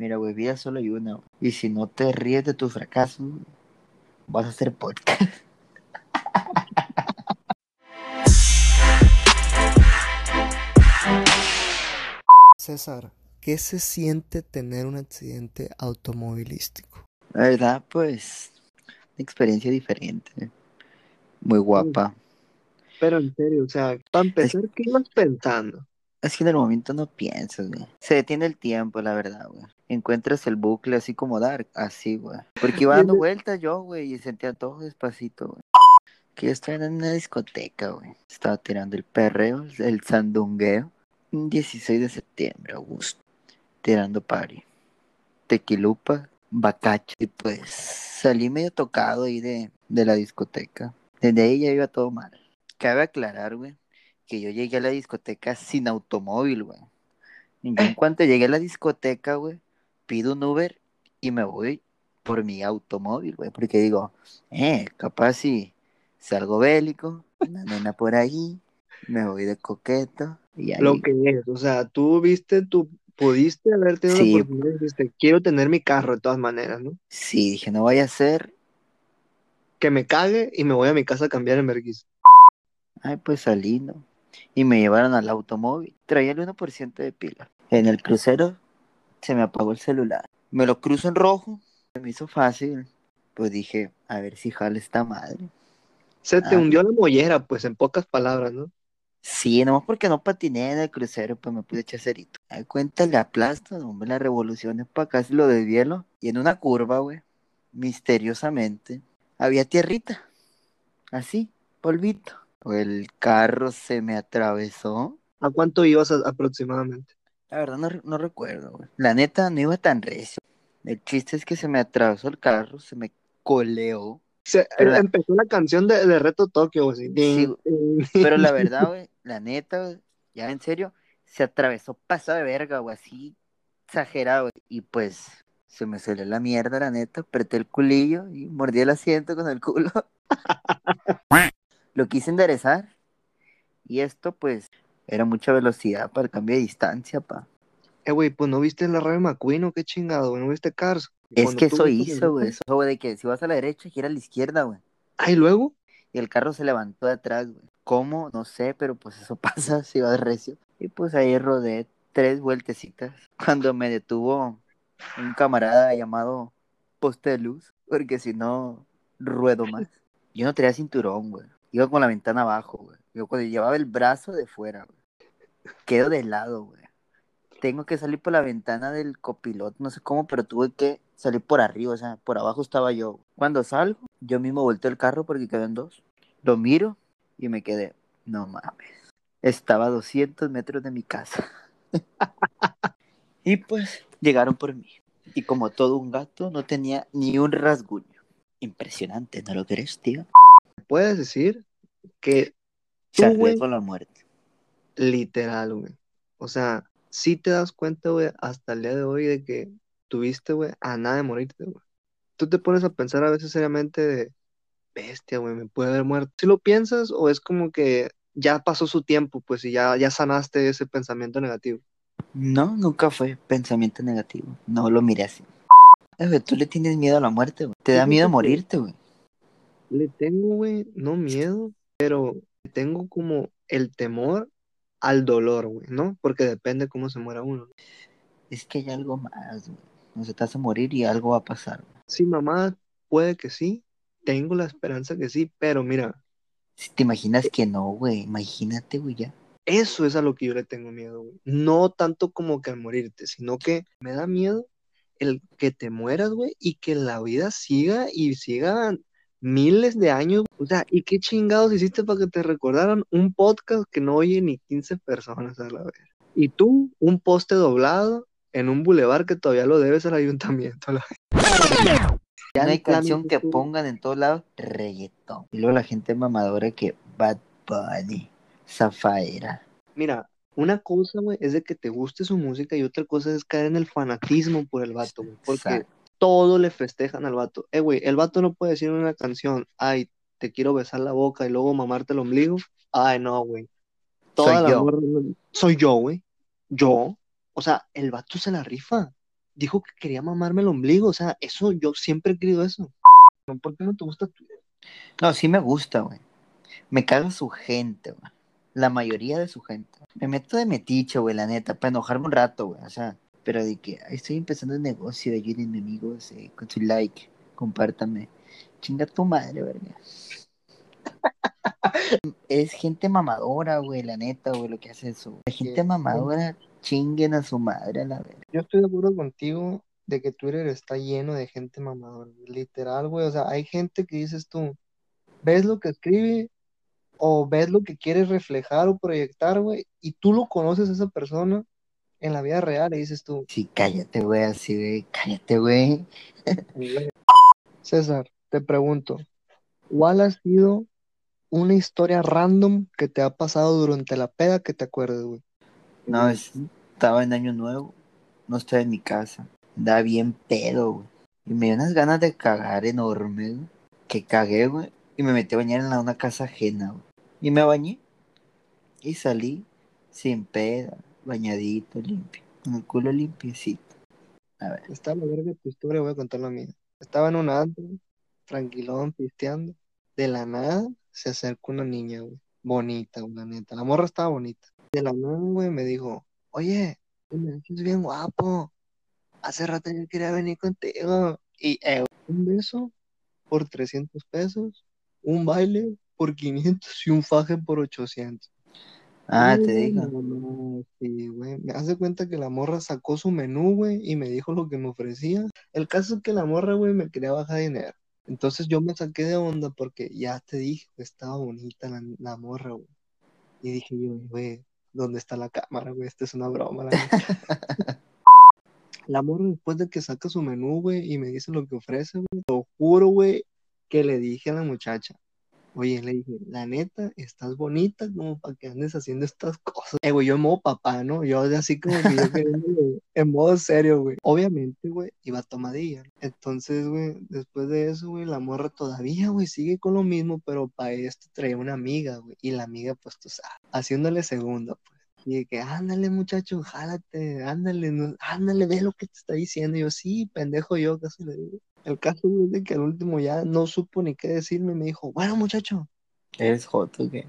Mira, güey, vida solo hay una. Y si no te ríes de tus fracasos, güey, vas a hacer podcast. César, ¿qué se siente tener un accidente automovilístico? La verdad, pues, una experiencia diferente. Muy guapa. Pero en serio, o sea, para empezar, ¿qué ibas pensando? Es que en el momento no piensas, güey. Se detiene el tiempo, la verdad, güey. Encuentras el bucle así como Dark, así, güey. Porque iba dando vueltas yo, güey, y sentía todo despacito, güey. Que yo estaba en una discoteca, güey. Estaba tirando el perreo, el sandungueo. Un 16 de septiembre, Augusto. Tirando party. Tequilupa, bacacho. Y pues salí medio tocado ahí de, de la discoteca. Desde ahí ya iba todo mal. Cabe aclarar, güey, que yo llegué a la discoteca sin automóvil, güey. Yo en cuanto llegué a la discoteca, güey, pido un Uber y me voy por mi automóvil, güey. Porque digo, eh, capaz si salgo bélico, una nena por ahí, me voy de coqueto. Y ahí, Lo que es, o sea, tú viste, tú pudiste haber tenido Sí. la oportunidad y dijiste, quiero tener mi carro de todas maneras, ¿no? sí, dije, no vaya a ser. Que me cague y me voy a mi casa a cambiar en vergüenza. Ay, pues salí, ¿no? Y me llevaron al automóvil. Traía el 1% de pila. En el crucero se me apagó el celular. Me lo cruzo en rojo. Se me hizo fácil. Pues dije, a ver si jala esta madre. Se te Ah. hundió la mollera, pues en pocas palabras, ¿no? Sí, nomás porque no patiné en el crucero, pues me pude echar cerito. Ay, cuenta, le aplasto, hombre, las revoluciones para casi lo desvielo. Y en una curva, güey, misteriosamente, había tierrita. Así, polvito. El carro se me atravesó. ¿A cuánto ibas a- aproximadamente? La verdad no, re- no recuerdo, güey. La neta no iba tan recio. El chiste es que se me atravesó el carro, se me coleó. Se, Pero la- empezó la canción de, de Reto Tokio, así. Sí. Pero la verdad, güey, la neta, güey, ya en serio, se atravesó pasado de verga, güey, así exagerado, güey. Y pues se me salió la mierda, la neta, apreté el culillo y mordí el asiento con el culo. Lo quise enderezar. Y esto, pues, era mucha velocidad para el cambio de distancia, pa. Eh, güey, pues no viste la Rayo McQueen o qué chingado, güey, no viste Cars. Es que eso hizo, güey, eso, güey, de que si vas a la derecha, gira a la izquierda, güey. Ah, y luego, Y el carro se levantó de atrás, güey. ¿Cómo? No sé, pero pues eso pasa si vas recio. Y pues ahí rodé tres vueltecitas. Cuando me detuvo un camarada llamado Poste de Luz, porque si no, ruedo más. Yo no tenía cinturón, güey. Iba con la ventana abajo, güey. Yo cuando llevaba el brazo de fuera, güey. Quedo de lado, güey. Tengo que salir por la ventana del copiloto, no sé cómo, pero tuve que salir por arriba, o sea, por abajo estaba yo. Cuando salgo, yo mismo volteo el carro porque quedó en dos. Lo miro y me quedé, no mames. Estaba a 200 metros de mi casa. y pues llegaron por mí. Y como todo un gato, no tenía ni un rasguño. Impresionante, ¿no lo crees, tío? Puedes decir que Se tú, güey, arriesgó la muerte. literal, güey. O sea, sí te das cuenta, güey, hasta el día de hoy de que tuviste, güey, a nada de morirte, güey. Tú te pones a pensar a veces seriamente de, bestia, güey, me puede haber muerto. ¿Sí lo piensas o es como que ya pasó su tiempo, pues, y ya, ya sanaste ese pensamiento negativo? No, nunca fue pensamiento negativo. No lo miré así. Eh, güey, Tú le tienes miedo a la muerte, güey. Te da miedo morirte, güey. Le tengo, güey, no miedo, pero tengo como el temor al dolor, güey, ¿no? Porque depende cómo se muera uno. ¿no? Es que hay algo más, güey. No se te hace morir y algo va a pasar. güey. Sí, mamá, puede que sí, tengo la esperanza que sí, pero mira, Si te imaginas que no, güey. Imagínate, güey, ya. eso es a lo que yo le tengo miedo, güey. No tanto como que al morirte, sino que me da miedo el que te mueras, güey, y que la vida siga y siga miles de años. O sea, ¿y qué chingados hiciste para que te recordaran un podcast que no oye ni 15 personas a la vez? Y tú, un poste doblado en un bulevar que todavía lo debes al ayuntamiento. a la vez. Ya no hay canción que pongan en todos lados reggaetón. Y luego la gente mamadora que Bad Bunny, Zafaera. Mira, una cosa, güey, es de que te guste su música y otra cosa es caer en el fanatismo por el vato, güey. Porque Exacto. Todo le festejan al vato. Eh, güey, el vato no puede decir en una canción, ay, te quiero besar la boca y luego mamarte el ombligo. Ay, no, güey. Toda Soy la yo. morra- Soy yo, güey. Yo. O sea, el vato se la rifa. dijo que quería mamarme el ombligo. O sea, eso, yo siempre he querido eso. ¿Por qué no te gusta Twitter? No, sí me gusta, güey. Me caga su gente, güey. La mayoría de su gente. Me meto de metiche, güey, la neta, para enojarme un rato, güey. O sea, pero de que "Ay, estoy empezando el negocio, ayúdenme, amigos, eh, con su like, compártame. Chinga tu madre, verga. es gente mamadora, güey, la neta, güey, lo que hace eso. La gente Sí. mamadora chinguen a su madre a la verga. Yo estoy de acuerdo contigo de que Twitter está lleno de gente mamadora. Literal, güey. O sea, hay gente que dices tú, ves lo que escribe o ves lo que quieres reflejar o proyectar, güey, y tú lo conoces a esa persona en la vida real y dices tú, Sí, cállate, güey, así, güey, cállate, güey. César, te pregunto, ¿cuál ha sido una historia random que te ha pasado durante la peda que te acuerdes, güey? No, es- estaba en Año Nuevo, no estaba en mi casa, andaba bien pedo, güey. Y me dio unas ganas de cagar enormes, güey, que cagué, güey, y me metí a bañar en una casa ajena, güey. Y me bañé, y salí sin peda, bañadito, limpio, con el culo limpiecito. A ver, Está la verga tu historia, voy a contar la mía. Estaba en un antro, tranquilón, pisteando. De la nada se acercó una niña, güey. Bonita, güey, la neta. La morra estaba bonita. De la nada, güey, me dijo, oye, me haces bien guapo. Hace rato yo quería venir contigo. Y eh, un beso por 300 pesos, un baile por 500 y un faje por 800. Ah, te digo, mamá, sí, güey. Me hace cuenta que la morra sacó su menú, güey, y me dijo lo que me ofrecía. El caso es que la morra, güey, me quería bajar dinero. Entonces yo me saqué de onda porque ya te dije que estaba bonita la, la morra, güey. Y dije yo, güey, ¿dónde está la cámara, güey? Esta es una broma, la. La morra después de que saca su menú, güey, y me dice lo que ofrece, güey, lo juro, güey, que le dije a la muchacha, oye, le dije, la neta, estás bonita como para que andes haciendo estas cosas. Eh, güey, yo en modo papá, ¿no? Yo así como que yo en modo serio, güey. Obviamente, güey, iba tomadilla. Entonces, güey, después de eso, güey, la morra todavía, güey, sigue con lo mismo, pero para esto traía una amiga, güey, y la amiga, pues, tú sabes, haciéndole segunda, pues. Y de que, ándale, muchacho, jálate, ándale, no- ándale, ve lo que te está diciendo. Y yo, sí, pendejo yo, casi le digo. El caso es de que al último ya no supo ni qué decirme. Me dijo, bueno, muchacho, eres joto, ¿qué?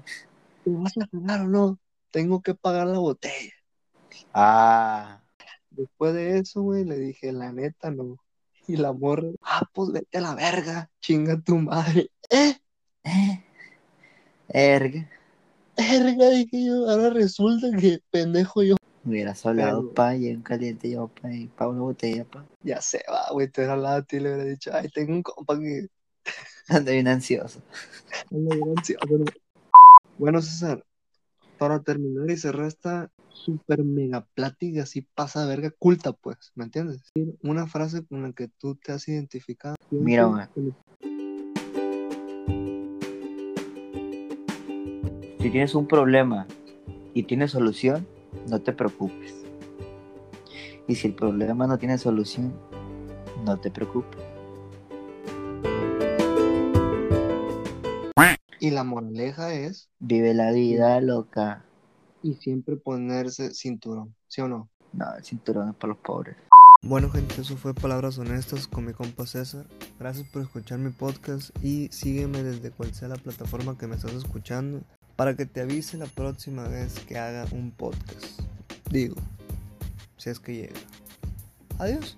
¿te vas a pagar o no? Tengo que pagar la botella. Ah, Después de eso, güey, le dije, la neta, no. Y la morra, ah, pues vete a la verga, chinga tu madre. Eh, eh, erga. verga, dije yo, ahora resulta que pendejo yo. Me hubieras hablado, Pero- pa, y un caliente yo, pa, y pa una botella, pa. Ya se va, güey, te hubiera hablado a ti y le hubiera dicho, ay, tengo un compa que Ando bien ansioso. anda bien ansioso, ¿no? Bueno, César, para terminar y cerrar esta super mega plática así pasa verga culta, pues, ¿me entiendes? Una frase con la que tú te has identificado. Mira, güey. Si tienes un problema y tienes solución, no te preocupes. Y si el problema no tiene solución, no te preocupes. Y la moraleja es, Vive la vida loca. y siempre ponerse cinturón, ¿sí o no? No, el cinturón es para los pobres. Bueno gente, eso fue Palabras Honestas con mi compa César. Gracias por escuchar mi podcast y sígueme desde cual sea la plataforma que me estás escuchando para que te avise la próxima vez que haga un podcast. Digo, si es que llega. Adiós.